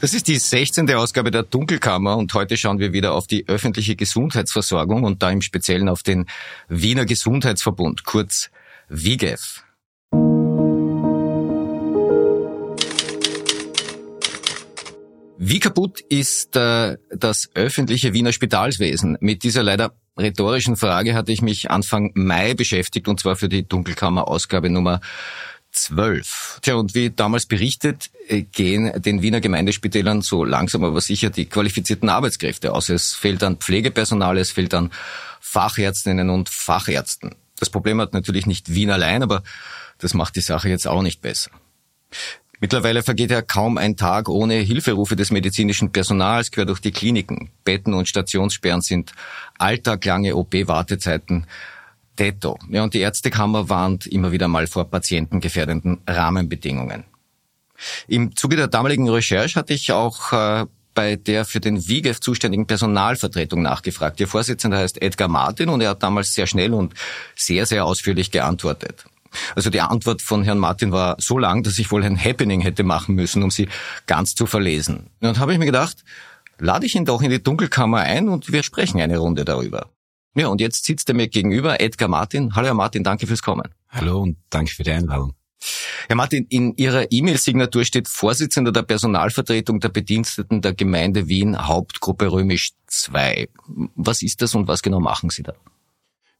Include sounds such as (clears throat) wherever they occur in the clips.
Das ist die 16. Ausgabe der Dunkelkammer und heute schauen wir wieder auf die öffentliche Gesundheitsversorgung und da im Speziellen auf den Wiener Gesundheitsverbund, kurz WIGEF. Wie kaputt ist äh, das öffentliche Wiener Spitalswesen? Mit dieser leider rhetorischen Frage hatte ich mich Anfang Mai beschäftigt und zwar für die Dunkelkammer Ausgabe Nummer 12. Tja, und wie damals berichtet, äh, gehen den Wiener Gemeindespitälern so langsam aber sicher die qualifizierten Arbeitskräfte aus. Es fehlt an Pflegepersonal, es fehlt an Fachärztinnen und Fachärzten. Das Problem hat natürlich nicht Wien allein, aber das macht die Sache jetzt auch nicht besser. Mittlerweile vergeht ja kaum ein Tag ohne Hilferufe des medizinischen Personals quer durch die Kliniken. Betten und Stationssperren sind alltaglange OP-Wartezeiten Detto. Ja, und die Ärztekammer warnt immer wieder mal vor patientengefährdenden Rahmenbedingungen. Im Zuge der damaligen Recherche hatte ich auch äh, bei der für den WIGEF zuständigen Personalvertretung nachgefragt. Ihr Vorsitzender heißt Edgar Martin und er hat damals sehr schnell und sehr, sehr ausführlich geantwortet. Also die Antwort von Herrn Martin war so lang, dass ich wohl ein Happening hätte machen müssen, um sie ganz zu verlesen. Und dann habe ich mir gedacht, lade ich ihn doch in die Dunkelkammer ein und wir sprechen eine Runde darüber. Ja, und jetzt sitzt er mir gegenüber, Edgar Martin. Hallo Herr Martin, danke fürs Kommen. Hallo und danke für die Einladung. Herr Martin, in Ihrer E-Mail-Signatur steht Vorsitzender der Personalvertretung der Bediensteten der Gemeinde Wien, Hauptgruppe Römisch 2. Was ist das und was genau machen Sie da?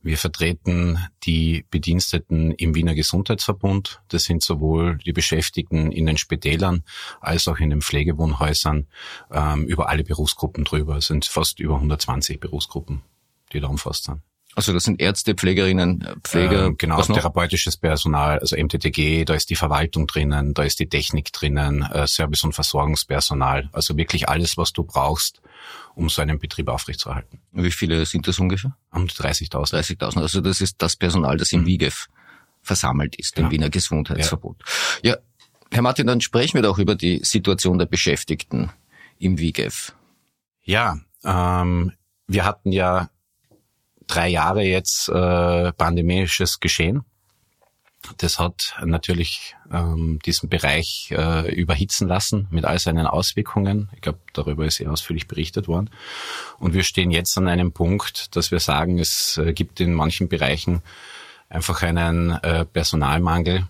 Wir vertreten die Bediensteten im Wiener Gesundheitsverbund. Das sind sowohl die Beschäftigten in den Spitälern als auch in den Pflegewohnhäusern ähm, über alle Berufsgruppen drüber. Es sind fast über 120 Berufsgruppen die da umfasst sind. Also das sind Ärzte, Pflegerinnen, Pfleger. Ähm, genau, therapeutisches Personal, also MTTG, da ist die Verwaltung drinnen, da ist die Technik drinnen, äh, Service- und Versorgungspersonal. Also wirklich alles, was du brauchst, um so einen Betrieb aufrechtzuerhalten. Wie viele sind das ungefähr? Um die 30.000. 30.000. Also das ist das Personal, das im mhm. WIGEF versammelt ist, im Wiener Gesundheitsverbot. Ja. ja, Herr Martin, dann sprechen wir doch über die Situation der Beschäftigten im WIGEF. Ja, ähm, wir hatten ja drei Jahre jetzt äh, pandemisches Geschehen. Das hat natürlich ähm, diesen Bereich äh, überhitzen lassen mit all seinen Auswirkungen. Ich glaube, darüber ist sehr ausführlich berichtet worden. Und wir stehen jetzt an einem Punkt, dass wir sagen, es äh, gibt in manchen Bereichen einfach einen äh, Personalmangel,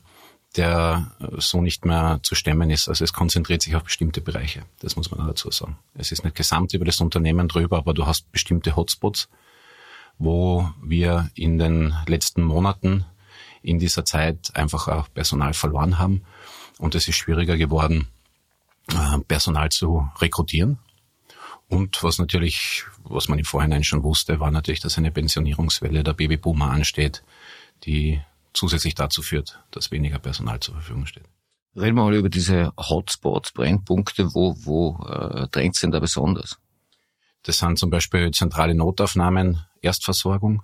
der so nicht mehr zu stemmen ist. Also es konzentriert sich auf bestimmte Bereiche. Das muss man dazu sagen. Es ist nicht gesamt über das Unternehmen drüber, aber du hast bestimmte Hotspots, wo wir in den letzten Monaten in dieser Zeit einfach auch Personal verloren haben. Und es ist schwieriger geworden, äh, Personal zu rekrutieren. Und was natürlich, was man im Vorhinein schon wusste, war natürlich, dass eine Pensionierungswelle der Babyboomer ansteht, die zusätzlich dazu führt, dass weniger Personal zur Verfügung steht. Reden wir mal über diese Hotspots, Brennpunkte, wo, wo äh, drängt es denn da besonders? Das sind zum Beispiel zentrale Notaufnahmen, Erstversorgung.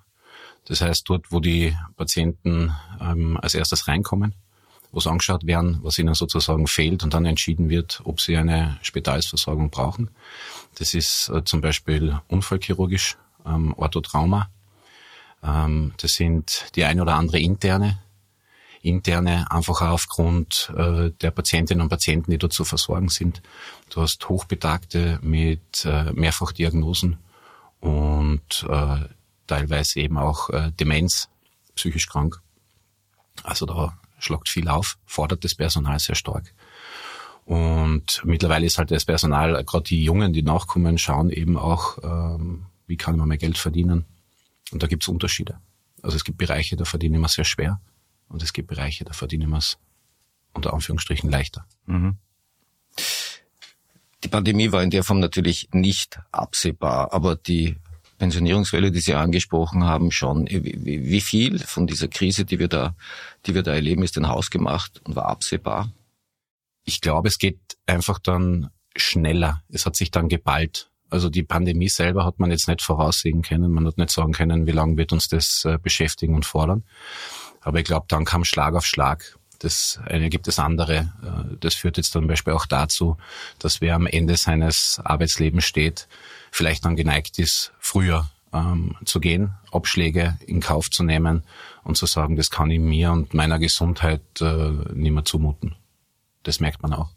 Das heißt dort, wo die Patienten ähm, als erstes reinkommen, was angeschaut werden, was ihnen sozusagen fehlt und dann entschieden wird, ob sie eine Spitalsversorgung brauchen. Das ist äh, zum Beispiel unfallchirurgisch, ähm, Orthotrauma. Ähm, das sind die ein oder andere interne, interne einfach aufgrund äh, der Patientinnen und Patienten, die dort zu versorgen sind. Du hast Hochbetagte mit äh, Mehrfachdiagnosen und äh, teilweise eben auch äh, Demenz, psychisch krank. Also da schlagt viel auf, fordert das Personal sehr stark. Und mittlerweile ist halt das Personal, gerade die Jungen, die nachkommen, schauen eben auch, ähm, wie kann man mehr Geld verdienen. Und da gibt's Unterschiede. Also es gibt Bereiche, da verdienen wir sehr schwer und es gibt Bereiche, da verdienen wir es unter Anführungsstrichen leichter. Mhm. Die Pandemie war in der Form natürlich nicht absehbar, aber die Pensionierungswelle, die Sie angesprochen haben, schon. Wie viel von dieser Krise, die wir da, die wir da erleben, ist denn hausgemacht und war absehbar? Ich glaube, es geht einfach dann schneller. Es hat sich dann geballt. Also die Pandemie selber hat man jetzt nicht voraussehen können. Man hat nicht sagen können, wie lange wird uns das äh, beschäftigen und fordern. Aber ich glaube, dann kam Schlag auf Schlag. Das eine gibt es andere. Äh, das führt jetzt zum Beispiel auch dazu, dass wer am Ende seines Arbeitslebens steht, vielleicht dann geneigt ist, früher ähm, zu gehen, Abschläge in Kauf zu nehmen und zu sagen, das kann ich mir und meiner Gesundheit äh, nicht mehr zumuten. Das merkt man auch.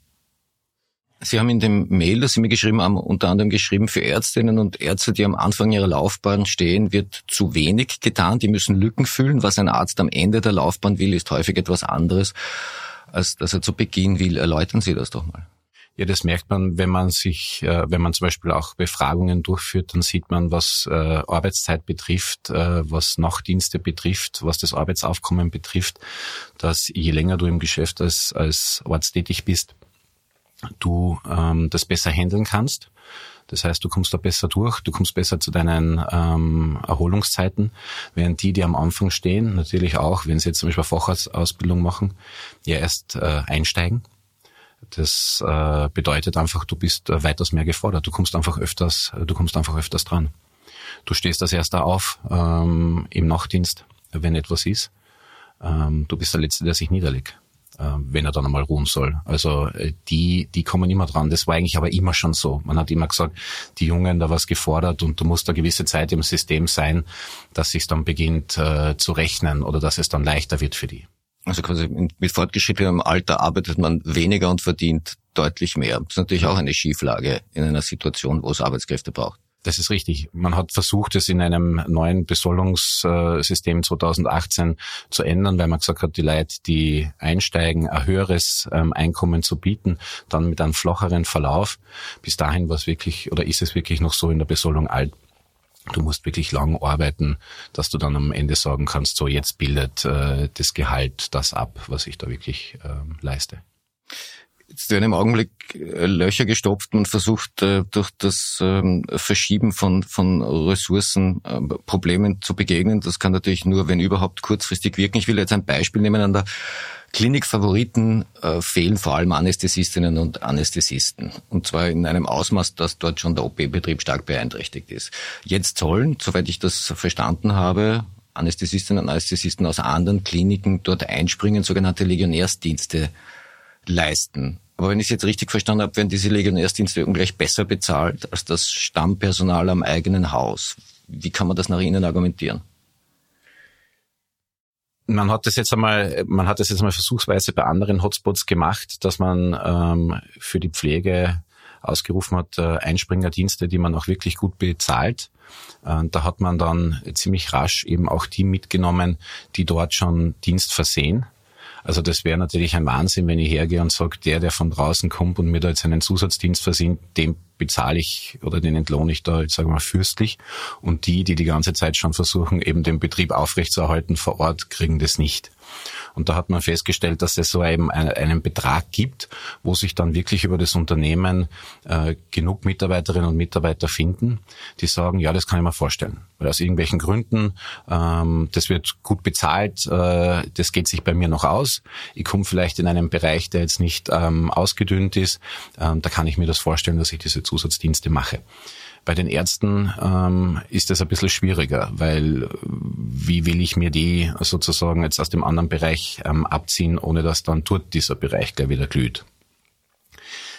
Sie haben in dem Mail, das Sie mir geschrieben haben, unter anderem geschrieben, für Ärztinnen und Ärzte, die am Anfang ihrer Laufbahn stehen, wird zu wenig getan. Die müssen Lücken füllen. Was ein Arzt am Ende der Laufbahn will, ist häufig etwas anderes, als dass er zu Beginn will. Erläutern Sie das doch mal. Ja, das merkt man, wenn man sich, äh, wenn man zum Beispiel auch Befragungen durchführt, dann sieht man, was äh, Arbeitszeit betrifft, äh, was Nachtdienste betrifft, was das Arbeitsaufkommen betrifft, dass je länger du im Geschäft als, als Arzt tätig bist, du ähm, das besser handeln kannst. Das heißt, du kommst da besser durch, du kommst besser zu deinen ähm, Erholungszeiten, während die, die am Anfang stehen, natürlich auch, wenn sie jetzt zum Beispiel Fachausbildung machen, ja erst äh, einsteigen. Das äh, bedeutet einfach, du bist äh, weitaus mehr gefordert. Du kommst einfach öfters, du kommst einfach öfters dran. Du stehst als erster auf ähm, im Nachtdienst, wenn etwas ist. Ähm, du bist der Letzte, der sich niederlegt. Ähm, wenn er dann einmal ruhen soll. Also äh, die, die kommen immer dran. Das war eigentlich aber immer schon so. Man hat immer gesagt, die Jungen da was gefordert und du musst da gewisse Zeit im System sein, dass sich dann beginnt äh, zu rechnen oder dass es dann leichter wird für die. Also quasi mit fortgeschrittenem Alter arbeitet man weniger und verdient deutlich mehr. Das ist natürlich auch eine Schieflage in einer Situation, wo es Arbeitskräfte braucht. Das ist richtig. Man hat versucht, es in einem neuen Besoldungssystem 2018 zu ändern, weil man gesagt hat, die Leute, die einsteigen, ein höheres ähm, Einkommen zu bieten, dann mit einem flacheren Verlauf. Bis dahin war es wirklich, oder ist es wirklich noch so in der Besoldung alt, Du musst wirklich lang arbeiten, dass du dann am Ende sagen kannst, so jetzt bildet äh, das Gehalt das ab, was ich da wirklich äh, leiste. Jetzt werden im Augenblick äh, Löcher gestopft und versucht äh, durch das ähm, Verschieben von, von Ressourcen äh, Problemen zu begegnen. Das kann natürlich nur, wenn überhaupt, kurzfristig wirken. Ich will jetzt ein Beispiel nehmen an der Klinikfavoriten äh, fehlen vor allem Anästhesistinnen und Anästhesisten. Und zwar in einem Ausmaß, dass dort schon der OP-Betrieb stark beeinträchtigt ist. Jetzt sollen, soweit ich das verstanden habe, Anästhesistinnen und Anästhesisten aus anderen Kliniken dort einspringen, sogenannte Legionärsdienste leisten. Aber wenn ich es jetzt richtig verstanden habe, werden diese Legionärsdienste ungleich besser bezahlt als das Stammpersonal am eigenen Haus. Wie kann man das nach Ihnen argumentieren? Man hat das jetzt einmal, man hat das jetzt einmal versuchsweise bei anderen Hotspots gemacht, dass man ähm, für die Pflege ausgerufen hat, äh, Einspringerdienste, die man auch wirklich gut bezahlt. Äh, da hat man dann ziemlich rasch eben auch die mitgenommen, die dort schon Dienst versehen also das wäre natürlich ein Wahnsinn, wenn ich hergehe und sage, der, der von draußen kommt und mir da jetzt einen Zusatzdienst versieht, dem bezahle ich oder den entlohne ich da, jetzt sage mal, fürstlich. Und die, die die ganze Zeit schon versuchen, eben den Betrieb aufrechtzuerhalten vor Ort, kriegen das nicht. Und da hat man festgestellt, dass es so eben einen Betrag gibt, wo sich dann wirklich über das Unternehmen äh, genug Mitarbeiterinnen und Mitarbeiter finden, die sagen, ja, das kann ich mir vorstellen. Weil aus irgendwelchen Gründen, ähm, das wird gut bezahlt, äh, das geht sich bei mir noch aus. Ich komme vielleicht in einen Bereich, der jetzt nicht ähm, ausgedünnt ist. Ähm, da kann ich mir das vorstellen, dass ich diese Zusatzdienste mache. Bei den Ärzten ähm, ist das ein bisschen schwieriger, weil wie will ich mir die sozusagen jetzt aus dem anderen Bereich ähm, abziehen, ohne dass dann dort dieser Bereich gleich wieder glüht.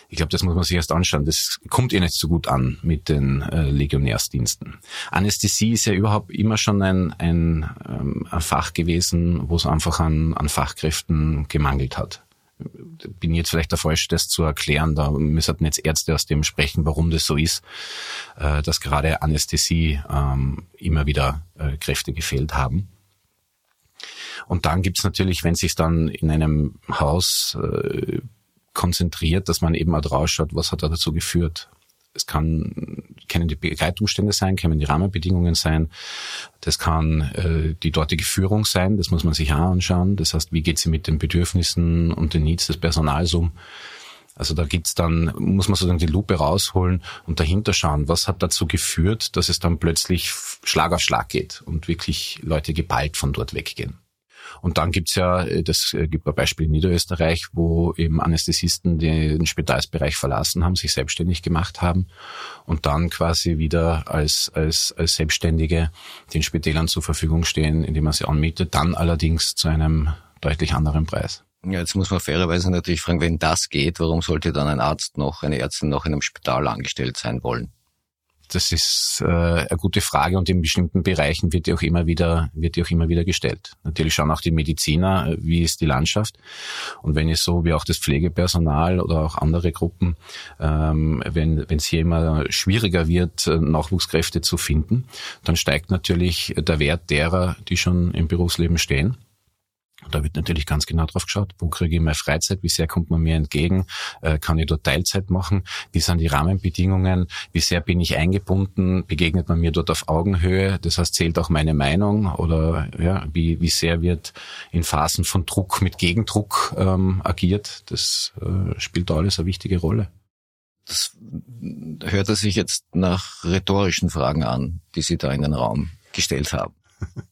Ich glaube, das muss man sich erst anschauen. Das kommt eh nicht so gut an mit den äh, Legionärsdiensten. Anästhesie ist ja überhaupt immer schon ein, ein, ähm, ein Fach gewesen, wo es einfach an, an Fachkräften gemangelt hat bin jetzt vielleicht der Falsche, das zu erklären. Da müssen jetzt Ärzte aus dem sprechen, warum das so ist, äh, dass gerade Anästhesie ähm, immer wieder äh, Kräfte gefehlt haben. Und dann gibt's natürlich, wenn sich dann in einem Haus äh, konzentriert, dass man eben auch drauf schaut, was hat da dazu geführt. Es kann, können die Begleitumstände sein, können die Rahmenbedingungen sein, das kann äh, die dortige Führung sein, das muss man sich auch anschauen. Das heißt, wie geht sie mit den Bedürfnissen und den Needs des Personals um? Also da gibt's dann, muss man sozusagen die Lupe rausholen und dahinter schauen, was hat dazu geführt, dass es dann plötzlich Schlag auf Schlag geht und wirklich Leute geballt von dort weggehen. Und dann gibt's ja, äh, das äh, gibt ein Beispiel in Niederösterreich, wo eben Anästhesisten den Spitalsbereich verlassen haben, sich selbstständig gemacht haben und dann quasi wieder als, als, als Selbstständige den Spitälern zur Verfügung stehen, indem man sie anmietet, dann allerdings zu einem deutlich anderen Preis. Ja, jetzt muss man fairerweise natürlich fragen, wenn das geht, warum sollte dann ein Arzt noch, eine Ärztin noch in einem Spital angestellt sein wollen? Das ist äh, eine gute Frage und in bestimmten Bereichen wird die auch immer wieder wird die auch immer wieder gestellt. Natürlich schauen auch die Mediziner, äh, wie ist die Landschaft und wenn es so wie auch das Pflegepersonal oder auch andere Gruppen, ähm, wenn wenn es hier immer schwieriger wird, äh, Nachwuchskräfte zu finden, dann steigt natürlich der Wert derer, die schon im Berufsleben stehen. Da wird natürlich ganz genau drauf geschaut, wo kriege ich mehr Freizeit, wie sehr kommt man mir entgegen, äh, kann ich dort Teilzeit machen, wie sind die Rahmenbedingungen, wie sehr bin ich eingebunden, begegnet man mir dort auf Augenhöhe, das heißt zählt auch meine Meinung oder ja, wie, wie sehr wird in Phasen von Druck mit Gegendruck ähm, agiert, das äh, spielt da alles eine wichtige Rolle. Das hört sich jetzt nach rhetorischen Fragen an, die Sie da in den Raum gestellt haben. (laughs)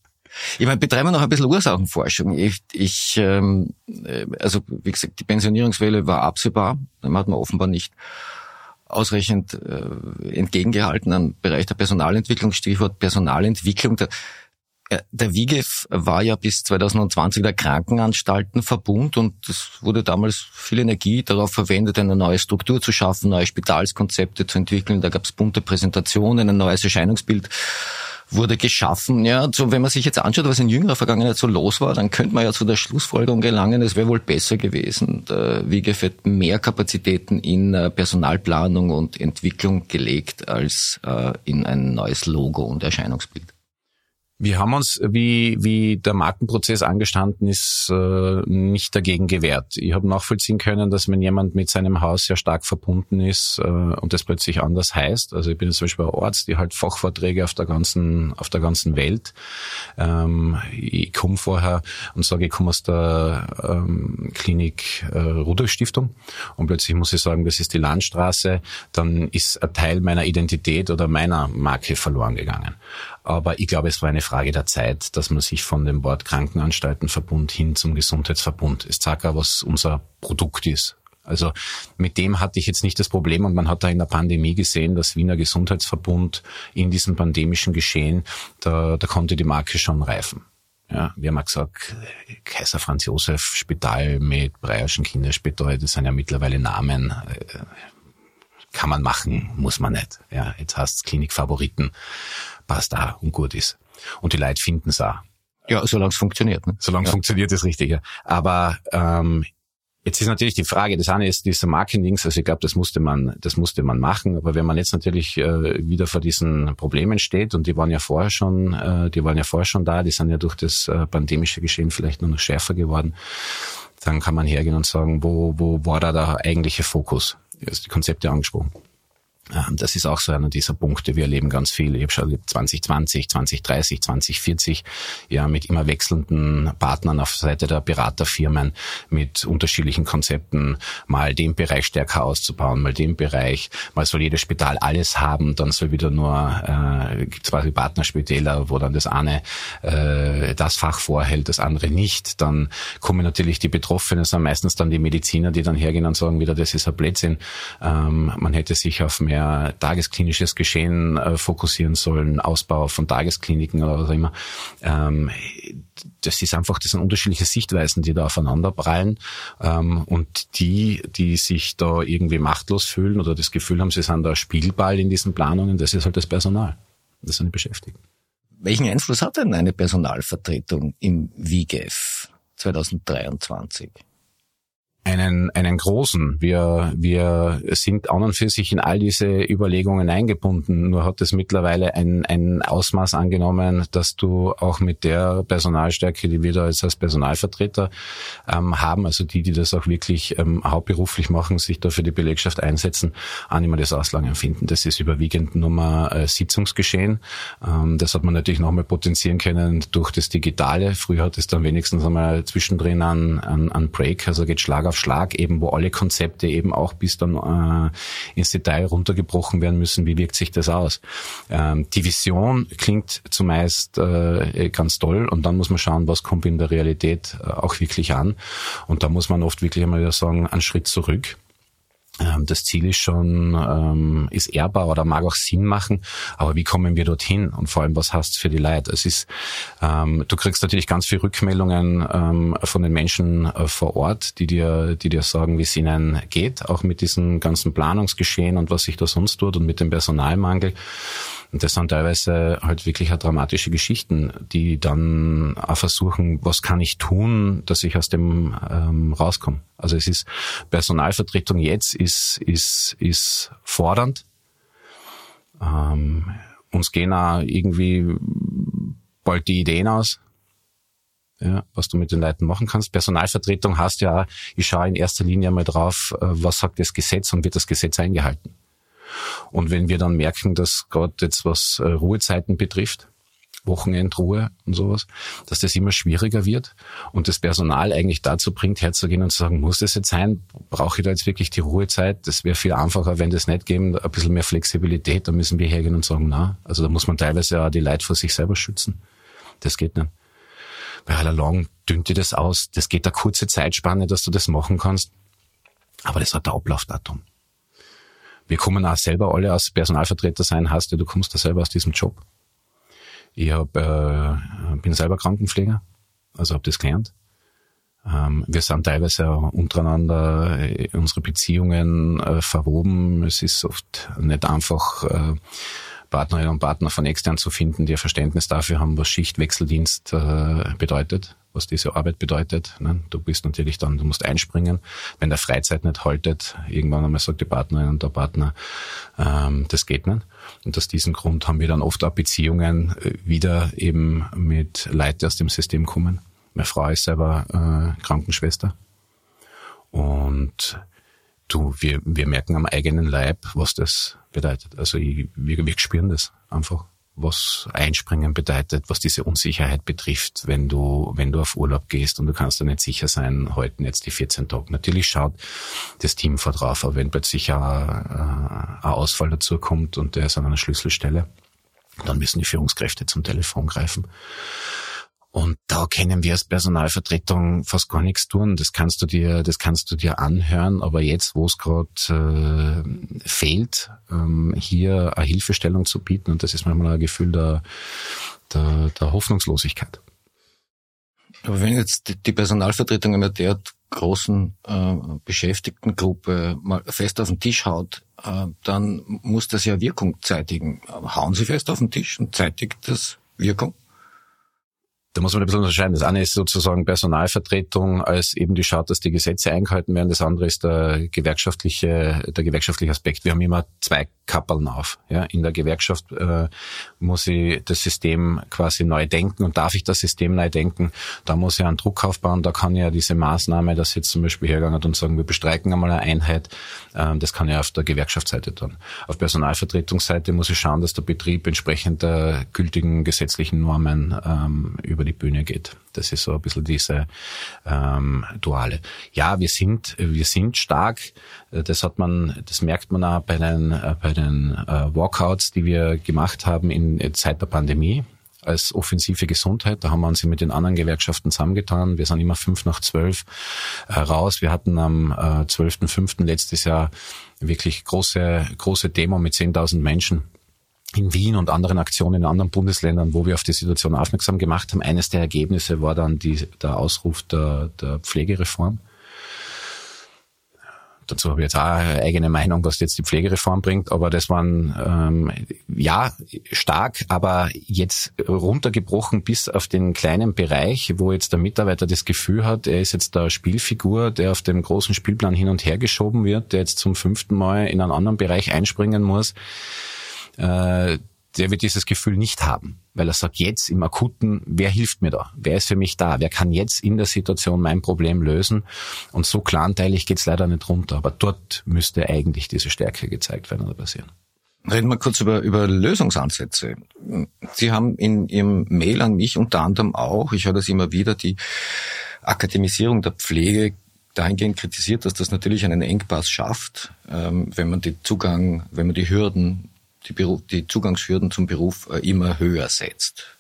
Ich meine, betreiben wir noch ein bisschen Ursachenforschung. Ich, ich ähm, äh, also wie gesagt, die Pensionierungswelle war absehbar, dann hat man offenbar nicht ausreichend äh, entgegengehalten am Bereich der Personalentwicklung, Stichwort Personalentwicklung. Der, äh, der WIGEF war ja bis 2020 der Krankenanstaltenverbund und es wurde damals viel Energie darauf verwendet, eine neue Struktur zu schaffen, neue Spitalskonzepte zu entwickeln. Da gab es bunte Präsentationen, ein neues Erscheinungsbild wurde geschaffen. Ja, so wenn man sich jetzt anschaut, was in jüngerer Vergangenheit so los war, dann könnte man ja zu der Schlussfolgerung gelangen, es wäre wohl besser gewesen, wie gefällt mehr Kapazitäten in äh, Personalplanung und Entwicklung gelegt als äh, in ein neues Logo und Erscheinungsbild. Wir haben uns, wie, wie der Markenprozess angestanden ist, äh, nicht dagegen gewehrt. Ich habe nachvollziehen können, dass wenn jemand mit seinem Haus sehr stark verbunden ist äh, und das plötzlich anders heißt, also ich bin zum Beispiel ein Arzt, die halt Fachvorträge auf der ganzen, auf der ganzen Welt. Ähm, ich komme vorher und sage, ich komme aus der ähm, Klinik äh, Rudolf Stiftung und plötzlich muss ich sagen, das ist die Landstraße, dann ist ein Teil meiner Identität oder meiner Marke verloren gegangen. Aber ich glaube, es war eine Frage der Zeit, dass man sich von dem Wort Krankenanstaltenverbund hin zum Gesundheitsverbund. Es zeigt auch, was unser Produkt ist. Also mit dem hatte ich jetzt nicht das Problem und man hat da in der Pandemie gesehen, dass Wiener Gesundheitsverbund in diesem pandemischen Geschehen, da, da konnte die Marke schon reifen. Ja, wir haben ja gesagt, Kaiser Franz Josef Spital mit Breierschen Kinderspital, das sind ja mittlerweile Namen. Kann man machen, muss man nicht. Ja, jetzt heißt Klinikfavoriten passt da und gut ist. Und die Leute finden es auch. Ja, solange es funktioniert. Ne? Solange ja. funktioniert das Richtige. Aber ähm, Jetzt ist natürlich die Frage, das eine ist diese Marketings, also ich glaube, das musste man, das musste man machen, aber wenn man jetzt natürlich äh, wieder vor diesen Problemen steht und die waren ja vorher schon, äh, die waren ja vorher schon da, die sind ja durch das äh, pandemische Geschehen vielleicht nur noch schärfer geworden, dann kann man hergehen und sagen, wo, wo war da der eigentliche Fokus? Die Konzepte angesprochen. Ähm, das ist auch so einer dieser Punkte. Wir erleben ganz viel. Ich habe schon 2020, 2030, 2040, ja, mit immer wechselnden Partnern auf Seite der Beraterfirmen, mit unterschiedlichen Konzepten, mal den Bereich stärker auszubauen, mal den Bereich, mal soll jedes Spital alles haben, dann soll wieder nur, äh, gibt quasi Partnerspitäler, wo dann das eine äh, das Fach vorhält, das andere nicht. Dann kommen natürlich die Betroffenen, das sind meistens dann die Mediziner, die dann hergehen und sagen wieder, das ist ein Blödsinn. Ähm, man hätte sich auf mehr mehr tagesklinisches Geschehen äh, fokussieren sollen, Ausbau von Tageskliniken oder was auch immer. Ähm, das ist einfach, das sind unterschiedliche Sichtweisen, die da aufeinander prallen. Ähm, und die, die sich da irgendwie machtlos fühlen oder das Gefühl haben, sie sind da Spielball in diesen Planungen, das ist halt das Personal. Das sind die Beschäftigten. Welchen Einfluss hat denn eine Personalvertretung im WIGEF 2023? Einen, einen großen. Wir, wir sind an und für sich in all diese Überlegungen eingebunden. Nur hat es mittlerweile ein, ein Ausmaß angenommen, dass du auch mit der Personalstärke, die wir da jetzt als Personalvertreter ähm, haben, also die, die das auch wirklich ähm, hauptberuflich machen, sich da für die Belegschaft einsetzen, auch nicht mehr das Auslagen empfinden. Das ist überwiegend Nummer äh, Sitzungsgeschehen. Ähm, das hat man natürlich nochmal potenzieren können durch das Digitale. Früher hat es dann wenigstens einmal zwischendrin an, an, an Break, also geht Schlag auf Schlag eben, wo alle Konzepte eben auch bis dann äh, ins Detail runtergebrochen werden müssen. Wie wirkt sich das aus? Ähm, die Vision klingt zumeist äh, ganz toll und dann muss man schauen, was kommt in der Realität äh, auch wirklich an. Und da muss man oft wirklich einmal sagen, einen Schritt zurück das Ziel ist schon, ähm, ist ehrbar oder mag auch Sinn machen, aber wie kommen wir dorthin und vor allem, was heißt für die Leute? Es ist, ähm, du kriegst natürlich ganz viele Rückmeldungen ähm, von den Menschen äh, vor Ort, die dir, die dir sagen, wie es ihnen geht, auch mit diesem ganzen Planungsgeschehen und was sich da sonst tut und mit dem Personalmangel. Und das sind teilweise halt wirklich auch dramatische Geschichten, die dann auch versuchen, was kann ich tun, dass ich aus dem ähm, rauskomme. Also es ist Personalvertretung jetzt ist ist ist fordernd. Ähm, uns gehen auch irgendwie bald die Ideen aus, ja, was du mit den Leuten machen kannst. Personalvertretung heißt ja, ich schaue in erster Linie mal drauf, äh, was sagt das Gesetz und wird das Gesetz eingehalten. Und wenn wir dann merken, dass gerade jetzt was äh, Ruhezeiten betrifft, Wochenendruhe und sowas, dass das immer schwieriger wird und das Personal eigentlich dazu bringt, herzugehen und zu sagen, muss das jetzt sein? Brauche ich da jetzt wirklich die Ruhezeit? Das wäre viel einfacher, wenn das nicht geben, ein bisschen mehr Flexibilität, da müssen wir hergehen und sagen, na, also da muss man teilweise ja die Leute vor sich selber schützen. Das geht nicht. Bei aller Long dünnt dir das aus. Das geht eine kurze Zeitspanne, dass du das machen kannst. Aber das hat ein Ablaufdatum wir kommen auch selber alle als Personalvertreter sein, heißt ja, du kommst da selber aus diesem Job. Ich hab, äh, bin selber Krankenpfleger, also habe das gelernt. Ähm, wir sind teilweise untereinander äh, unsere Beziehungen äh, verwoben. Es ist oft nicht einfach, äh, Partnerinnen und Partner von extern zu finden, die ein Verständnis dafür haben, was Schichtwechseldienst äh, bedeutet was diese Arbeit bedeutet. Ne? Du bist natürlich dann, du musst einspringen. Wenn der Freizeit nicht haltet, irgendwann einmal sagt die Partnerin und der Partner, ähm, das geht nicht. Und aus diesem Grund haben wir dann oft auch Beziehungen äh, wieder eben mit Leuten, aus dem System kommen. Meine Frau ist selber äh, Krankenschwester. Und du, wir, wir merken am eigenen Leib, was das bedeutet. Also ich, wir, wir spüren das einfach was Einspringen bedeutet, was diese Unsicherheit betrifft, wenn du, wenn du auf Urlaub gehst und du kannst da nicht sicher sein, heute jetzt die 14 Tage. Natürlich schaut das Team vor drauf, aber wenn plötzlich ein, ein Ausfall dazu kommt und der ist an einer Schlüsselstelle, dann müssen die Führungskräfte zum Telefon greifen. Und da können wir als Personalvertretung fast gar nichts tun. Das kannst du dir, das kannst du dir anhören. Aber jetzt, wo es gerade äh, fehlt, ähm, hier eine Hilfestellung zu bieten, und das ist manchmal ein Gefühl der, der, der Hoffnungslosigkeit. Aber wenn jetzt die Personalvertretung einer der großen äh, Beschäftigtengruppe mal fest auf den Tisch haut, äh, dann muss das ja Wirkung zeitigen. Hauen Sie fest auf den Tisch und zeitigt das Wirkung? Da muss man ein bisschen unterscheiden. Das eine ist sozusagen Personalvertretung, als eben die schaut, dass die Gesetze eingehalten werden. Das andere ist der gewerkschaftliche, der gewerkschaftliche Aspekt. Wir haben immer zwei Kappeln auf. Ja, in der Gewerkschaft äh, muss ich das System quasi neu denken und darf ich das System neu denken, da muss ich einen Druck aufbauen. Da kann ja diese Maßnahme, dass jetzt zum Beispiel hergegangen und sagen, wir bestreiken einmal eine Einheit, äh, das kann ja auf der Gewerkschaftsseite tun. Auf Personalvertretungsseite muss ich schauen, dass der Betrieb entsprechend der gültigen gesetzlichen Normen ähm, über die Bühne geht. Das ist so ein bisschen diese ähm, Duale. Ja, wir sind, wir sind stark. Das hat man, das merkt man auch bei den, äh, bei den äh, Walkouts, die wir gemacht haben in Zeit der Pandemie als offensive Gesundheit. Da haben wir uns mit den anderen Gewerkschaften zusammengetan. Wir sind immer fünf nach zwölf äh, raus. Wir hatten am äh, 12.05. letztes Jahr wirklich große, große Demo mit 10.000 Menschen in Wien und anderen Aktionen in anderen Bundesländern, wo wir auf die Situation aufmerksam gemacht haben. Eines der Ergebnisse war dann die, der Ausruf der, der Pflegereform. Dazu habe ich jetzt auch eine eigene Meinung, was jetzt die Pflegereform bringt, aber das waren ähm, ja stark, aber jetzt runtergebrochen bis auf den kleinen Bereich, wo jetzt der Mitarbeiter das Gefühl hat, er ist jetzt der Spielfigur, der auf dem großen Spielplan hin und her geschoben wird, der jetzt zum fünften Mal in einen anderen Bereich einspringen muss äh, der wird dieses Gefühl nicht haben, weil er sagt, jetzt im Akuten, wer hilft mir da? Wer ist für mich da? Wer kann jetzt in der Situation mein Problem lösen? Und so klanteilig geht's leider nicht runter. Aber dort müsste eigentlich diese Stärke gezeigt werden oder passieren. Reden wir kurz über, über Lösungsansätze. Sie haben in Ihrem Mail an mich unter anderem auch, ich höre das immer wieder, die Akademisierung der Pflege dahingehend kritisiert, dass das natürlich einen Engpass schafft, ähm, wenn man die Zugang, wenn man die Hürden die, Beruf, die Zugangshürden zum Beruf äh, immer höher setzt.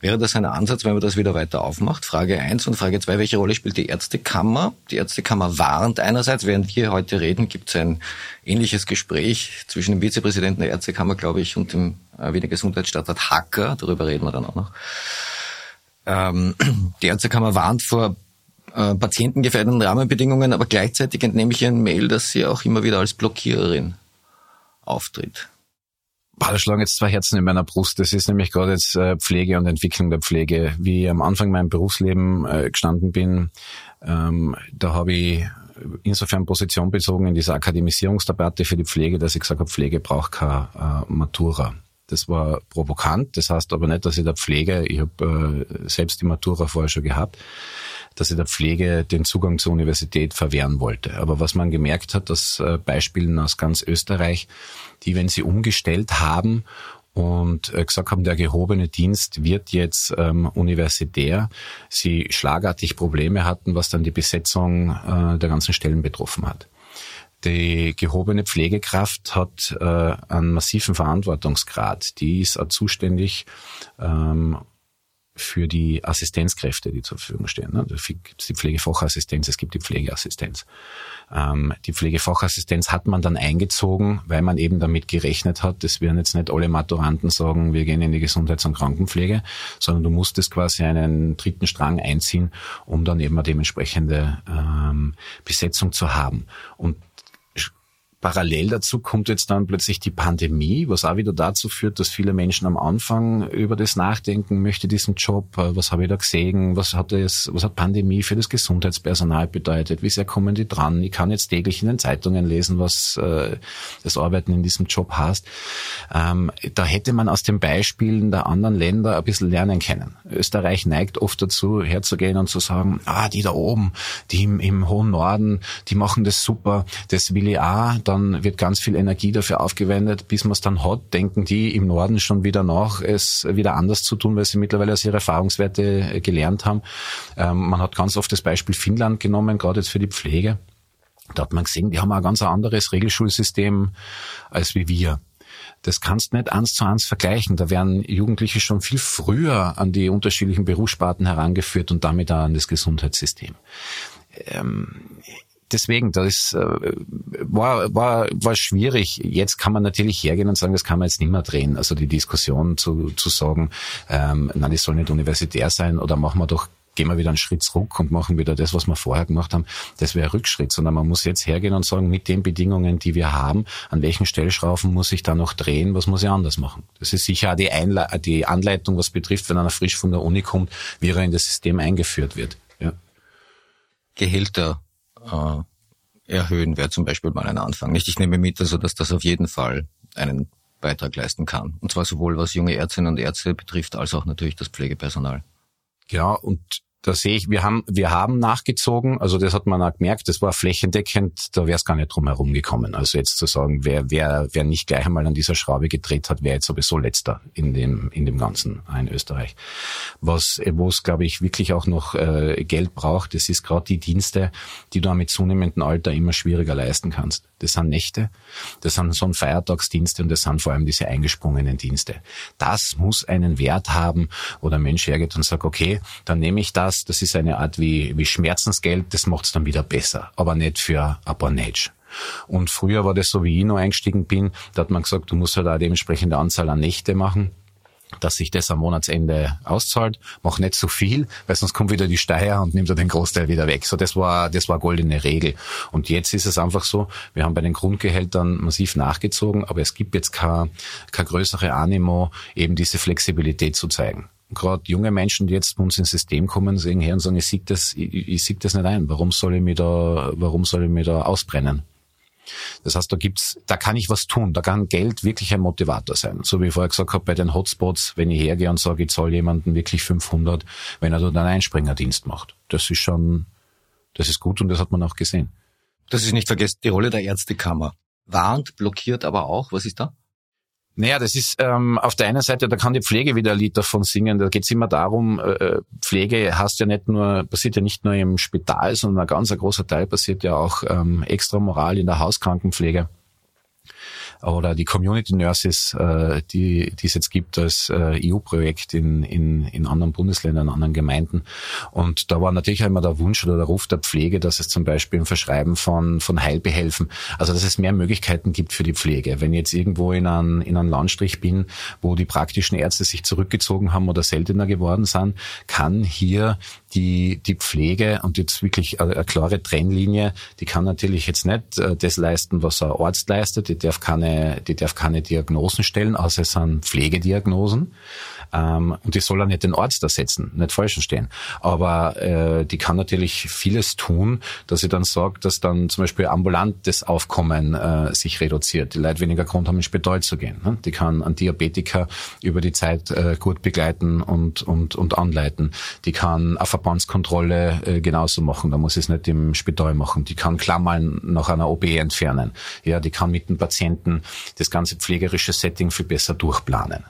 Wäre das ein Ansatz, wenn man das wieder weiter aufmacht? Frage eins und Frage zwei: welche Rolle spielt die Ärztekammer? Die Ärztekammer warnt einerseits, während wir heute reden, gibt es ein ähnliches Gespräch zwischen dem Vizepräsidenten der Ärztekammer, glaube ich, und dem äh, Wiener Gesundheitsstadtrat Hacker, darüber reden wir dann auch noch. Ähm, die Ärztekammer warnt vor äh, patientengefährdenden Rahmenbedingungen, aber gleichzeitig entnehme ich Ihren Mail, dass sie auch immer wieder als Blockiererin auftritt. Da schlagen jetzt zwei Herzen in meiner Brust. Das ist nämlich gerade jetzt äh, Pflege und Entwicklung der Pflege. Wie ich am Anfang meinem Berufsleben äh, gestanden bin, ähm, da habe ich insofern Position bezogen in dieser Akademisierungsdebatte für die Pflege, dass ich gesagt habe, Pflege braucht keine äh, Matura. Das war provokant. Das heißt aber nicht, dass ich der Pflege, ich habe selbst die Matura vorher schon gehabt, dass ich der Pflege den Zugang zur Universität verwehren wollte. Aber was man gemerkt hat, dass äh, Beispielen aus ganz Österreich, die, wenn sie umgestellt haben und äh, gesagt haben, der gehobene Dienst wird jetzt ähm, universitär, sie schlagartig Probleme hatten, was dann die Besetzung äh, der ganzen Stellen betroffen hat. Die gehobene Pflegekraft hat äh, einen massiven Verantwortungsgrad. Die ist auch zuständig ähm, für die Assistenzkräfte, die zur Verfügung stehen. Ne? Es gibt die Pflegefachassistenz, es gibt die Pflegeassistenz. Ähm, die Pflegefachassistenz hat man dann eingezogen, weil man eben damit gerechnet hat, das werden jetzt nicht alle Maturanten sagen, wir gehen in die Gesundheits- und Krankenpflege, sondern du musstest quasi einen dritten Strang einziehen, um dann eben eine dementsprechende ähm, Besetzung zu haben. Und Parallel dazu kommt jetzt dann plötzlich die Pandemie, was auch wieder dazu führt, dass viele Menschen am Anfang über das nachdenken, möchte diesen Job, äh, was habe ich da gesehen, was hat es, was hat Pandemie für das Gesundheitspersonal bedeutet, wie sehr kommen die dran? Ich kann jetzt täglich in den Zeitungen lesen, was äh, das Arbeiten in diesem Job heißt. Ähm, da hätte man aus den Beispielen der anderen Länder ein bisschen lernen können. Österreich neigt oft dazu, herzugehen und zu sagen, ah, die da oben, die im, im hohen Norden, die machen das super, das will ich auch dann wird ganz viel Energie dafür aufgewendet, bis man es dann hat, denken die im Norden schon wieder nach, es wieder anders zu tun, weil sie mittlerweile aus ihre Erfahrungswerte äh, gelernt haben. Ähm, man hat ganz oft das Beispiel Finnland genommen, gerade jetzt für die Pflege. Da hat man gesehen, die haben ein ganz anderes Regelschulsystem als wie wir. Das kannst nicht eins zu eins vergleichen. Da werden Jugendliche schon viel früher an die unterschiedlichen Berufssparten herangeführt und damit auch an das Gesundheitssystem. Ähm, deswegen, das ist, äh, war, war, war schwierig. Jetzt kann man natürlich hergehen und sagen, das kann man jetzt nicht mehr drehen. Also die Diskussion zu, zu sagen, ähm, nein, das soll nicht universitär sein oder machen wir doch gehen wir wieder einen Schritt zurück und machen wieder das, was wir vorher gemacht haben, das wäre Rückschritt, sondern man muss jetzt hergehen und sagen, mit den Bedingungen, die wir haben, an welchen Stellschrauben muss ich da noch drehen, was muss ich anders machen? Das ist sicher die, Einle die Anleitung, was betrifft, wenn einer frisch von der Uni kommt, wie er in das System eingeführt wird. Ja. Gehälter äh, erhöhen wäre zum Beispiel mal ein Anfang. Nicht, ich nehme mit, also dass das auf jeden Fall einen Beitrag leisten kann. Und zwar sowohl was junge Ärztinnen und Ärzte betrifft, als auch natürlich das Pflegepersonal. Ja, und da sehe ich, wir haben, wir haben nachgezogen, also das hat man auch gemerkt, das war flächendeckend, da wäre es gar nicht drum herum gekommen. Also jetzt zu sagen, wer, wer, wer nicht gleich einmal an dieser Schraube gedreht hat, wäre jetzt sowieso letzter in dem, in dem Ganzen in Österreich. Was, wo es, glaube ich, wirklich auch noch äh, Geld braucht, das ist gerade die Dienste, die du mit zunehmendem Alter immer schwieriger leisten kannst. Das sind Nächte, das sind so ein Feiertagsdienste und das sind vor allem diese eingesprungenen Dienste. Das muss einen Wert haben, wo der Mensch hergeht und sagt, okay, dann nehme ich das, das ist eine Art wie, wie Schmerzensgeld, das macht es dann wieder besser, aber nicht für ein paar Nätsch. Und früher war das so, wie ich noch eingestiegen bin, da hat man gesagt, du musst halt auch dementsprechende Anzahl an Nächte machen dass sich das am Monatsende auszahlt. Mach nicht so viel, weil sonst kommt wieder die Steuer und nimmt er den Großteil wieder weg. So, das war, das war goldene Regel. Und jetzt ist es einfach so, wir haben bei den Grundgehältern massiv nachgezogen, aber es gibt jetzt keine, keine größere Animo, eben diese Flexibilität zu zeigen. Gerade junge Menschen, die jetzt bei uns ins System kommen, sehen her und sagen, ich sehe das, ich, ich sehe das nicht ein. Warum soll ich mich da, warum soll ich mich da ausbrennen? Das heißt, da gibt's, da kann ich was tun. Da kann Geld wirklich ein Motivator sein. So wie ich vorher gesagt habe, bei den Hotspots, wenn ich hergehe und sage, ich zahle jemanden wirklich 500, wenn er dort einen Einspringerdienst macht. Das ist schon, das ist gut und das hat man auch gesehen. Das ist nicht vergessen, die Rolle der Ärztekammer. Warnt, blockiert aber auch. Was ist da? Naja, das ist ähm, auf der einen Seite, da kann die Pflege wieder ein Lied davon singen. Da geht's immer darum, äh, Pflege hast ja nicht nur, passiert ja nicht nur im Spital, sondern ein ganz ein großer Teil passiert ja auch ähm, extra moral in der Hauskrankenpflege oder die Community Nurses, äh, die, die es jetzt gibt als äh, EU-Projekt in, in, in anderen Bundesländern, anderen Gemeinden. Und da war natürlich immer der Wunsch oder der Ruf der Pflege, dass es zum Beispiel im Verschreiben von, von Heilbehelfen, also dass es mehr Möglichkeiten gibt für die Pflege. Wenn ich jetzt irgendwo in einem, in einem Landstrich bin, wo die praktischen Ärzte sich zurückgezogen haben oder seltener geworden sind, kann hier die, die Pflege und jetzt wirklich eine, eine klare Trennlinie, die kann natürlich jetzt nicht äh, das leisten, was ein Arzt leistet, die darf keine, die darf keine Diagnosen stellen, außer es sind Pflegediagnosen. Ähm, und die soll auch nicht den Arzt ersetzen, nicht falsch verstehen. Aber äh, die kann natürlich vieles tun, dass sie dann sagt, dass dann zum Beispiel ambulant das Aufkommen äh, sich reduziert, die Leute weniger Grund haben, ins Spital zu gehen. Ne? Die kann einen Diabetiker über die Zeit äh, gut begleiten und, und, und anleiten. Die kann eine Verbandskontrolle äh, genauso machen, da muss es nicht im Spital machen. Die kann Klammern nach einer OP entfernen. Ja, die kann mit dem Patienten das ganze pflegerische Setting viel besser durchplanen.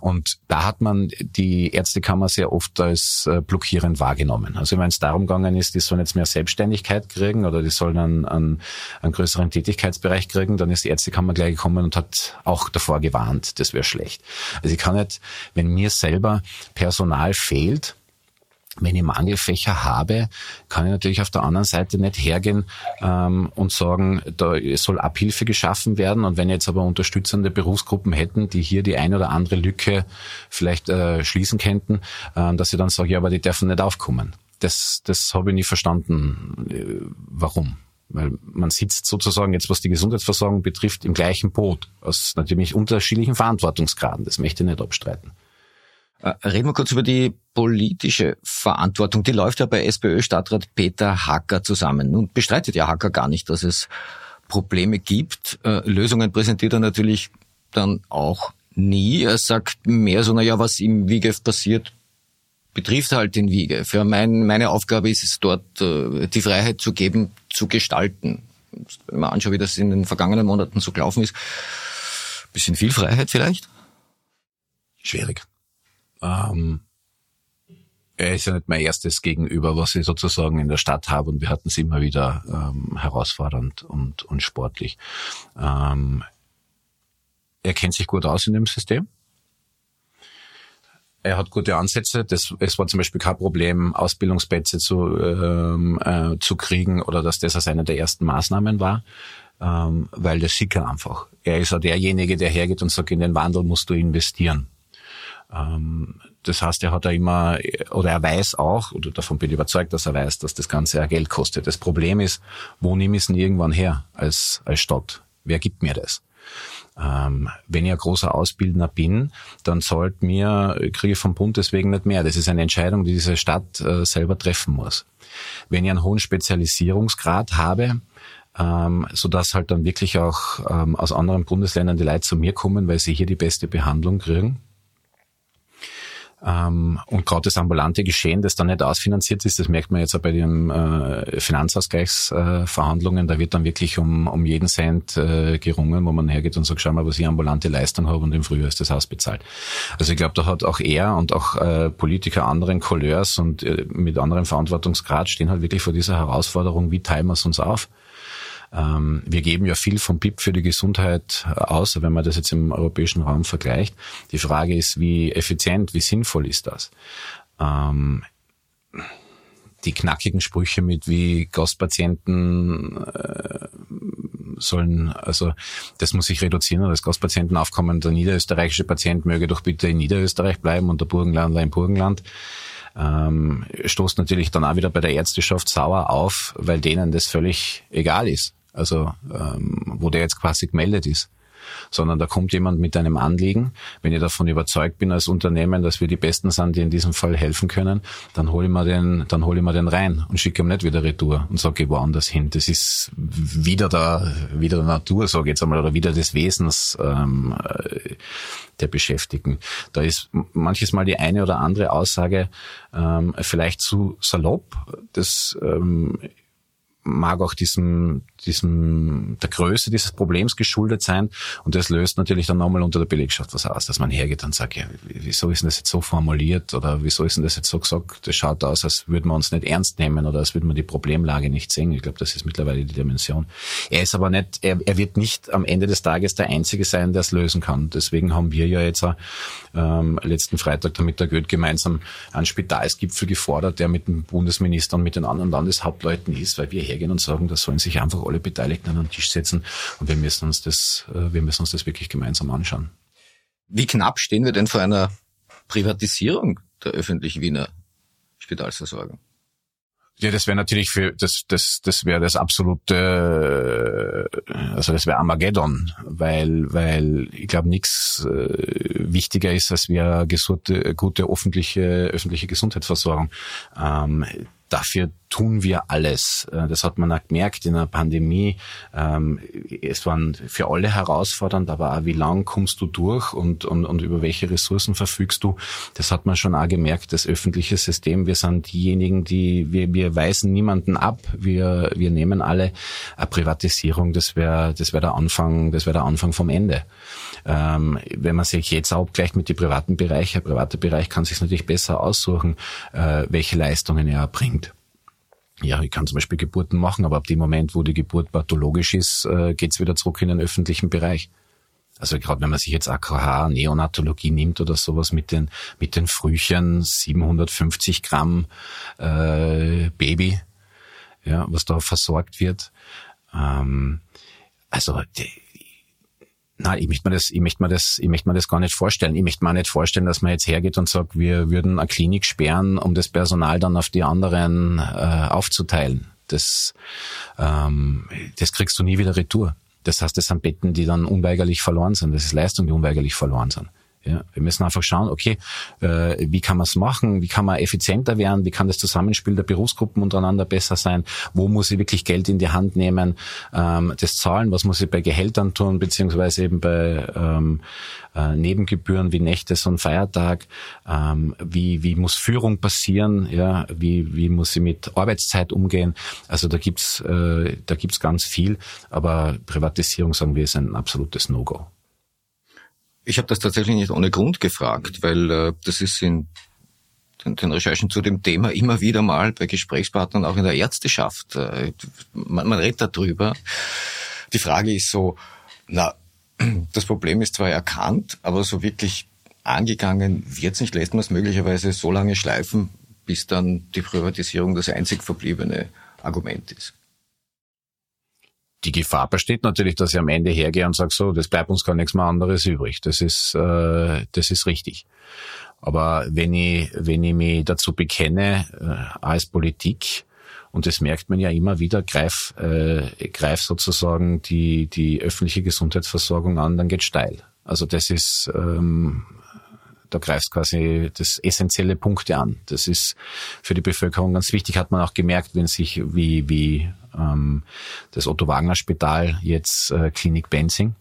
Und da hat man die Ärztekammer sehr oft als äh, blockierend wahrgenommen. Also wenn es darum gegangen ist, die sollen jetzt mehr Selbstständigkeit kriegen oder die sollen einen, einen, einen größeren Tätigkeitsbereich kriegen, dann ist die Ärztekammer gleich gekommen und hat auch davor gewarnt, das wäre schlecht. Also ich kann nicht, wenn mir selber Personal fehlt, wenn ich Mangelfächer habe, kann ich natürlich auf der anderen Seite nicht hergehen ähm, und sagen, da soll Abhilfe geschaffen werden. Und wenn jetzt aber unterstützende Berufsgruppen hätten, die hier die eine oder andere Lücke vielleicht äh, schließen könnten, äh, dass ich dann sage, ja, aber die dürfen nicht aufkommen. Das, das habe ich nie verstanden, äh, warum. Weil man sitzt sozusagen jetzt, was die Gesundheitsversorgung betrifft, im gleichen Boot, aus natürlich unterschiedlichen Verantwortungsgraden. Das möchte ich nicht abstreiten. Äh, reden wir kurz über die politische Verantwortung. Die läuft ja bei SPÖ-Stadtrat Peter Hacker zusammen. Nun bestreitet ja Hacker gar nicht, dass es Probleme gibt. Äh, Lösungen präsentiert er natürlich dann auch nie. Er sagt mehr so, na ja, was im Wiege passiert, betrifft halt den Wiege. Für mein, meine Aufgabe ist es dort, äh, die Freiheit zu geben, zu gestalten. Wenn man anschaut, wie das in den vergangenen Monaten so gelaufen ist, bisschen viel Freiheit vielleicht? Schwierig. Ähm, er ist ja nicht mein erstes Gegenüber, was ich sozusagen in der Stadt habe und wir hatten es immer wieder ähm, herausfordernd und, und sportlich. Ähm, er kennt sich gut aus in dem System. Er hat gute Ansätze. Das, es war zum Beispiel kein Problem, Ausbildungsplätze zu, ähm, äh, zu kriegen oder dass das als eine der ersten Maßnahmen war, ähm, weil das sieht er einfach. Er ist ja derjenige, der hergeht und sagt, in den Wandel musst du investieren. Ähm, das heißt, er hat da immer, oder er weiß auch, oder davon bin ich überzeugt, dass er weiß, dass das Ganze ja Geld kostet. Das Problem ist, wo nehme ich es denn irgendwann her als, als Stadt? Wer gibt mir das? Ähm, wenn ich ein großer Ausbildner bin, dann zahlt mir, kriege ich vom Bund deswegen nicht mehr. Das ist eine Entscheidung, die diese Stadt äh, selber treffen muss. Wenn ich einen hohen Spezialisierungsgrad habe, ähm, so dass halt dann wirklich auch ähm, aus anderen Bundesländern die Leute zu mir kommen, weil sie hier die beste Behandlung kriegen, Ähm, und gerade das ambulante Geschehen, das dann nicht ausfinanziert ist, das merkt man jetzt auch bei den äh, Finanzausgleichsverhandlungen, da wird dann wirklich um, um jeden Cent äh, gerungen, wo man hergeht und sagt, schau mal, was ich ambulante Leistung habe und im Frühjahr ist das Haus bezahlt. Also ich glaube, da hat auch er und auch äh, Politiker anderen Couleurs und äh, mit anderem Verantwortungsgrad stehen halt wirklich vor dieser Herausforderung, wie teilen wir es uns auf? Ähm, wir geben ja viel vom BIP für die Gesundheit äh, aus, wenn man das jetzt im europäischen Raum vergleicht. Die Frage ist, wie effizient, wie sinnvoll ist das? Ähm, die knackigen Sprüche mit wie Gastpatienten äh, sollen, also das muss sich reduzieren das Gastpatientenaufkommen, der niederösterreichische Patient möge doch bitte in Niederösterreich bleiben und der Burgenlandler im Burgenland. Ähm, stoßt natürlich dann auch wieder bei der Ärzteschaft sauer auf, weil denen das völlig egal ist also ähm, wo der jetzt quasi gemeldet ist sondern da kommt jemand mit einem Anliegen. Wenn ich davon überzeugt bin als Unternehmen, dass wir die Besten sind, die in diesem Fall helfen können, dann hole ich mir den, dann hole ich mir den rein und schicke ihm nicht wieder retour und sage, geh woanders hin. Das ist wieder der, wieder der Natur, sage ich jetzt einmal, oder wieder des Wesens ähm, äh, der Beschäftigten. Da ist manches Mal die eine oder andere Aussage ähm, vielleicht zu salopp. Das ähm, mag auch diesem, diesem, der Größe dieses Problems geschuldet sein. Und das löst natürlich dann nochmal unter der Belegschaft was aus, dass man hergeht und sagt, ja, wieso ist denn das jetzt so formuliert oder wieso ist denn das jetzt so gesagt? Das schaut aus, als würden wir uns nicht ernst nehmen oder als würden wir die Problemlage nicht sehen. Ich glaube, das ist mittlerweile die Dimension. Er ist aber nicht, er, er wird nicht am Ende des Tages der Einzige sein, der es lösen kann. Deswegen haben wir ja jetzt ähm, letzten Freitag damit der Goethe gemeinsam einen Spitalsgipfel gefordert, der mit dem Bundesminister und mit den anderen Landeshauptleuten ist, weil wir hergehen und sagen, da sollen sich einfach alle Beteiligten an den Tisch setzen und wir müssen uns das, äh, wir müssen uns das wirklich gemeinsam anschauen. Wie knapp stehen wir denn vor einer Privatisierung der öffentlichen Wiener Spitalsversorgung? Ja, das wäre natürlich für das das das wäre das absolute also das wäre Armageddon, weil weil ich glaube nichts äh, wichtiger ist, als wir gesunde, gute öffentliche öffentliche Gesundheitsversorgung. Ähm, dafür tun wir alles. Äh, das hat man auch gemerkt in der Pandemie. Ähm, es waren für alle herausfordernd, aber auch wie lang kommst du durch und, und, und über welche Ressourcen verfügst du. Das hat man schon auch gemerkt, das öffentliche System. Wir sind diejenigen, die, wir, wir weisen niemanden ab. Wir, wir nehmen alle eine Privatisierung. Das wäre, das wäre der Anfang, das wäre der Anfang vom Ende. Ähm, wenn man sich jetzt auch abgleicht mit den privaten Bereichen, der private Bereich kann sich natürlich besser aussuchen, äh, welche Leistungen er erbringt. Ja, ich kann zum Beispiel Geburten machen, aber ab dem Moment, wo die Geburt pathologisch ist, äh, geht's wieder zurück in den öffentlichen Bereich. Also gerade wenn man sich jetzt AKH, Neonatologie nimmt oder sowas mit den mit den Frühchen, 750 Gramm äh, Baby, ja, was da versorgt wird. Ähm, also die, Nein, ich möchte mir das, ich möchte mir das, ich möchte mir das gar nicht vorstellen. Ich möchte mir nicht vorstellen, dass man jetzt hergeht und sagt, wir würden eine Klinik sperren, um das Personal dann auf die anderen äh, aufzuteilen. Das, ähm, das kriegst du nie wieder retour. Das heißt, das sind Betten, die dann unweigerlich verloren sind. Das ist Leistung, die unweigerlich verloren sind. Ja, wir müssen einfach schauen, okay, äh, wie kann man es machen, wie kann man effizienter werden, wie kann das Zusammenspiel der Berufsgruppen untereinander besser sein, wo muss ich wirklich Geld in die Hand nehmen, ähm, das Zahlen, was muss ich bei Gehältern tun, beziehungsweise eben bei ähm, äh, Nebengebühren wie Nächte und Feiertag, ähm, wie, wie muss Führung passieren, ja, wie, wie muss ich mit Arbeitszeit umgehen. Also da gibt's äh, da gibt's ganz viel, aber Privatisierung, sagen wir, ist ein absolutes No-Go. Ich habe das tatsächlich nicht ohne Grund gefragt, weil äh, das ist in den, den Recherchen zu dem Thema immer wieder mal bei Gesprächspartnern auch in der Ärzteschaft. Äh, man, man redet darüber. Die Frage ist so, na, (clears throat) das Problem ist zwar erkannt, aber so wirklich angegangen wird's nicht. Lässt man es möglicherweise so lange schleifen, bis dann die Privatisierung das einzig verbliebene Argument ist die Gefahr besteht natürlich, dass ich am Ende hergehe und sage, so, das bleibt uns gar nichts mehr anderes übrig. Das ist, äh, das ist richtig. Aber wenn ich, wenn ich mich dazu bekenne, äh, als Politik, und das merkt man ja immer wieder, greif, äh, greif sozusagen die, die öffentliche Gesundheitsversorgung an, dann geht steil. Also das ist, ähm, da greifst quasi das essentielle Punkte an. Das ist für die Bevölkerung ganz wichtig, hat man auch gemerkt, wenn sich wie, wie ähm, das Otto Wagner Spital jetzt äh, Klinik Benzing,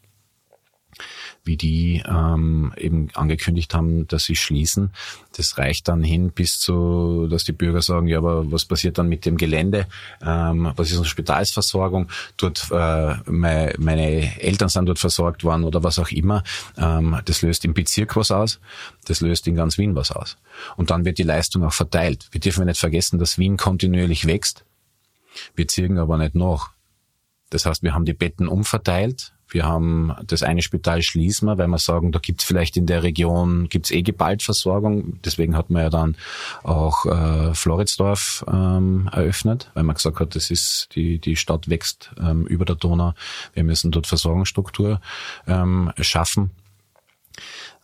wie die ähm, eben angekündigt haben, dass sie schließen. Das reicht dann hin bis zu, dass die Bürger sagen, ja, aber was passiert dann mit dem Gelände? Ähm, was ist unsere Spitalsversorgung? Dort, äh, meine, meine Eltern sind dort versorgt worden oder was auch immer. Ähm, das löst im Bezirk was aus, das löst in ganz Wien was aus. Und dann wird die Leistung auch verteilt. Wir dürfen nicht vergessen, dass Wien kontinuierlich wächst. Wir ziehen aber nicht nach. Das heißt, wir haben die Betten umverteilt. Wir haben das eine Spital schließen wir, weil wir sagen, da gibt es vielleicht in der Region gibt's eh Geballtversorgung. Deswegen hat man ja dann auch äh, Floridsdorf ähm, eröffnet, weil man gesagt hat, das ist die die Stadt wächst ähm, über der Donau. Wir müssen dort Versorgungsstruktur ähm, schaffen.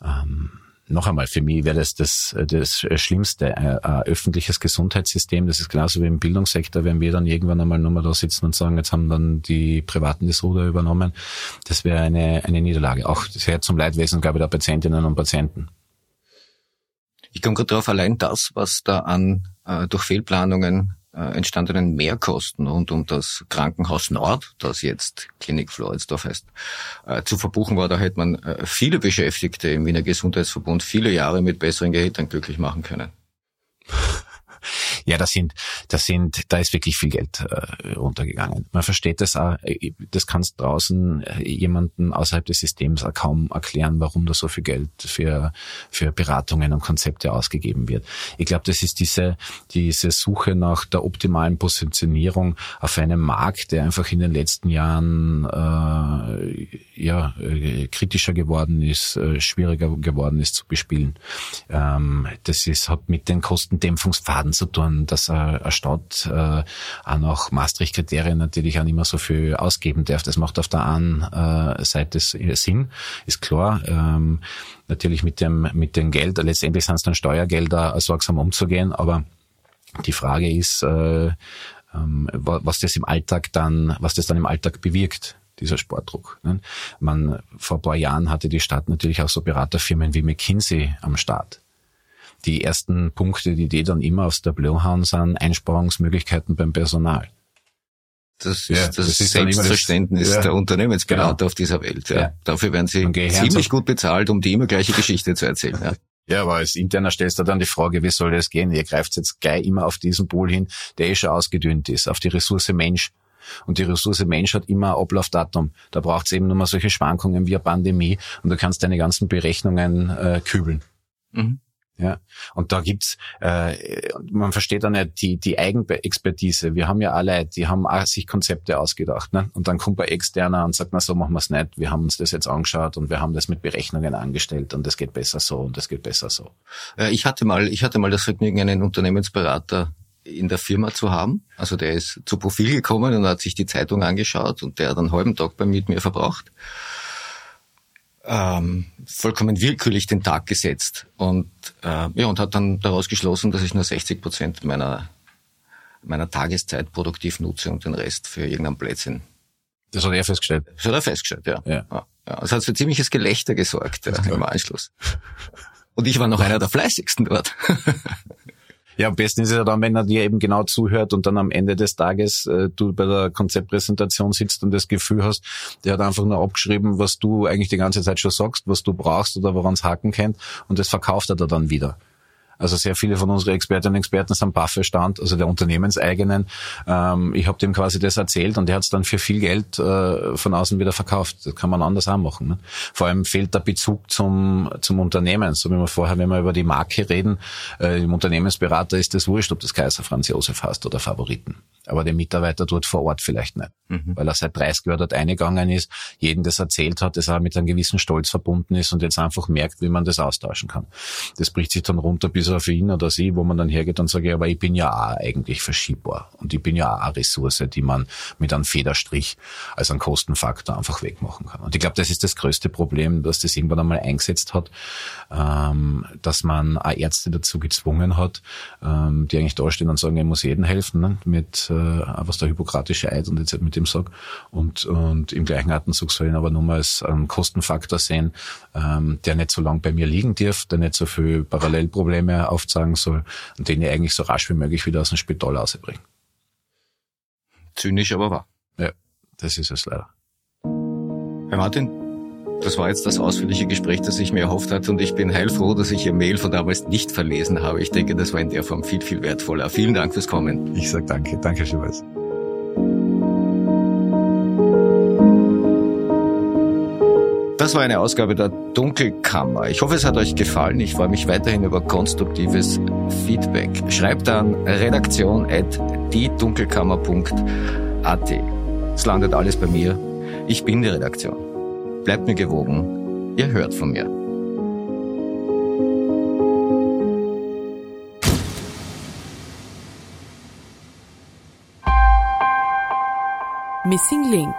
Ähm, noch einmal, für mich wäre das das, das Schlimmste. Ein, ein öffentliches Gesundheitssystem, das ist genauso wie im Bildungssektor, wenn wir dann irgendwann einmal nur mal da sitzen und sagen, jetzt haben dann die Privaten das Ruder übernommen. Das wäre eine, eine Niederlage. Auch sehr zum Leidwesen, glaube ich, der Patientinnen und Patienten. Ich komme gerade drauf, allein das, was da an äh, durch Fehlplanungen äh, entstandenen Mehrkosten rund um das Krankenhaus Nord, das jetzt Klinik Floridsdorf heißt, äh, zu verbuchen war. Da hätte man äh, viele Beschäftigte im Wiener Gesundheitsverbund viele Jahre mit besseren Gehältern glücklich machen können. Ja, das sind, das sind, da ist wirklich viel Geld äh, runtergegangen. Man versteht das auch, äh, das kannst draußen äh, jemanden außerhalb des Systems auch kaum erklären, warum da so viel Geld für, für Beratungen und Konzepte ausgegeben wird. Ich glaube, das ist diese, diese Suche nach der optimalen Positionierung auf einem Markt, der einfach in den letzten Jahren äh, ja, äh, kritischer geworden ist, äh, schwieriger geworden ist zu bespielen. Ähm, das ist, hat mit den Kostendämpfungsfaden zu tun, dass eine Stadt äh, auch nach Maastricht-Kriterien natürlich auch nicht mehr so viel ausgeben darf. Das macht auf der einen äh, Seite Sinn, ist klar. Ähm, natürlich mit dem, mit dem Geld, letztendlich sind es dann Steuergelder, sorgsam umzugehen, aber die Frage ist, äh, ähm, was das im Alltag dann, was das dann im Alltag bewirkt dieser Sportdruck. Ne? Man, vor ein paar Jahren hatte die Stadt natürlich auch so Beraterfirmen wie McKinsey am Start die ersten Punkte, die die dann immer aufs Tableau hauen, sind Einsparungsmöglichkeiten beim Personal. Das ist ja, das, das ist Selbstverständnis das, ja, der Unternehmensberater genau. auf dieser Welt. Ja. ja. Dafür werden sie ziemlich gut bezahlt, um die immer gleiche Geschichte zu erzählen. Ja. (laughs) Ja, aber als Interner stellst du dann die Frage, wie soll das gehen? Ihr greift jetzt gleich immer auf diesen Pool hin, der eh schon ausgedünnt ist, auf die Ressource Mensch. Und die Ressource Mensch hat immer ein Ablaufdatum. Da braucht es eben nur mal solche Schwankungen wie eine Pandemie und du kannst deine ganzen Berechnungen äh, kübeln. Mhm. Ja, und da gibt's, äh, man versteht dann nicht die, die Eigenexpertise. Wir haben ja alle, die haben auch sich Konzepte ausgedacht. Ne? Und dann kommt ein Externer und sagt, na so machen wir es nicht. Wir haben uns das jetzt angeschaut und wir haben das mit Berechnungen angestellt und das geht besser so und das geht besser so. Äh, ich hatte mal, ich hatte mal das Vergnügen, einen Unternehmensberater in der Firma zu haben. Also der ist zu Profil gekommen und hat sich die Zeitung angeschaut und der hat einen halben Tag bei mir verbracht ähm, vollkommen willkürlich den Tag gesetzt und äh, ja und hat dann daraus geschlossen, dass ich nur 60 Prozent meiner meiner Tageszeit produktiv nutze und den Rest für irgendeinen Blödsinn. Das hat er festgestellt. Das hat er festgestellt, ja. ja. ja. ja. Das hat für ziemliches Gelächter gesorgt ja, im Anschluss. Und ich war noch einer der fleißigsten dort. (laughs) Ja, am besten ist es ja dann, wenn er dir eben genau zuhört und dann am Ende des Tages äh, du bei der Konzeptpräsentation sitzt und das Gefühl hast, der hat einfach nur abgeschrieben, was du eigentlich die ganze Zeit schon sagst, was du brauchst oder woran es haken kennt und das verkauft er dann wieder. Also sehr viele von unseren Expertinnen und Experten sind BAföG-Stand, also der unternehmenseigenen. Ähm, ich habe dem quasi das erzählt und der hat es dann für viel Geld äh, von außen wieder verkauft. Das kann man anders auch machen. Ne? Vor allem fehlt der Bezug zum, zum Unternehmen. So wie wir vorher, wenn wir über die Marke reden, äh, im Unternehmensberater ist das wurscht, ob das Kaiser Franz Josef heißt oder Favoriten. Aber der Mitarbeiter dort vor Ort vielleicht nicht. Mhm. Weil er seit 30 Jahren dort eingegangen ist, jeden das erzählt hat, dass er mit einem gewissen Stolz verbunden ist und jetzt einfach merkt, wie man das austauschen kann. Das bricht sich dann runter bis auf ihn oder sie, wo man dann hergeht und sagt, aber ich bin ja auch eigentlich verschiebbar. Und ich bin ja auch eine Ressource, die man mit einem Federstrich als einen Kostenfaktor einfach wegmachen kann. Und ich glaube, das ist das größte Problem, dass das irgendwann einmal eingesetzt hat, ähm, dass man auch Ärzte dazu gezwungen hat, ähm, die eigentlich da stehen und sagen, ich muss jedem helfen, ne? mit äh, was der hypokratische Eid und jetzt mit dem sag und, und im gleichen Atemzug soll ihn aber nur mal als einen Kostenfaktor sehen, ähm, der nicht so lang bei mir liegen darf, der nicht so viel Parallelprobleme aufzeigen soll und den ich eigentlich so rasch wie möglich wieder aus dem Spital rausbringe. Zynisch, aber wahr. Ja, das ist es leider. Herr Martin, Das war jetzt das ausführliche Gespräch, das ich mir erhofft hatte und ich bin heilfroh, dass ich Ihr Mail von damals nicht verlesen habe. Ich denke, das war in der Form viel, viel wertvoller. Vielen Dank fürs Kommen. Ich sage danke. Danke, Herr Das war eine Ausgabe der Dunkelkammer. Ich hoffe, es hat euch gefallen. Ich freue mich weiterhin über konstruktives Feedback. Schreibt an redaktion at diedunkelkammer.at. Es landet alles bei mir. Ich bin die Redaktion. Bleibt mir gewogen. Ihr hört von mir. Missing Link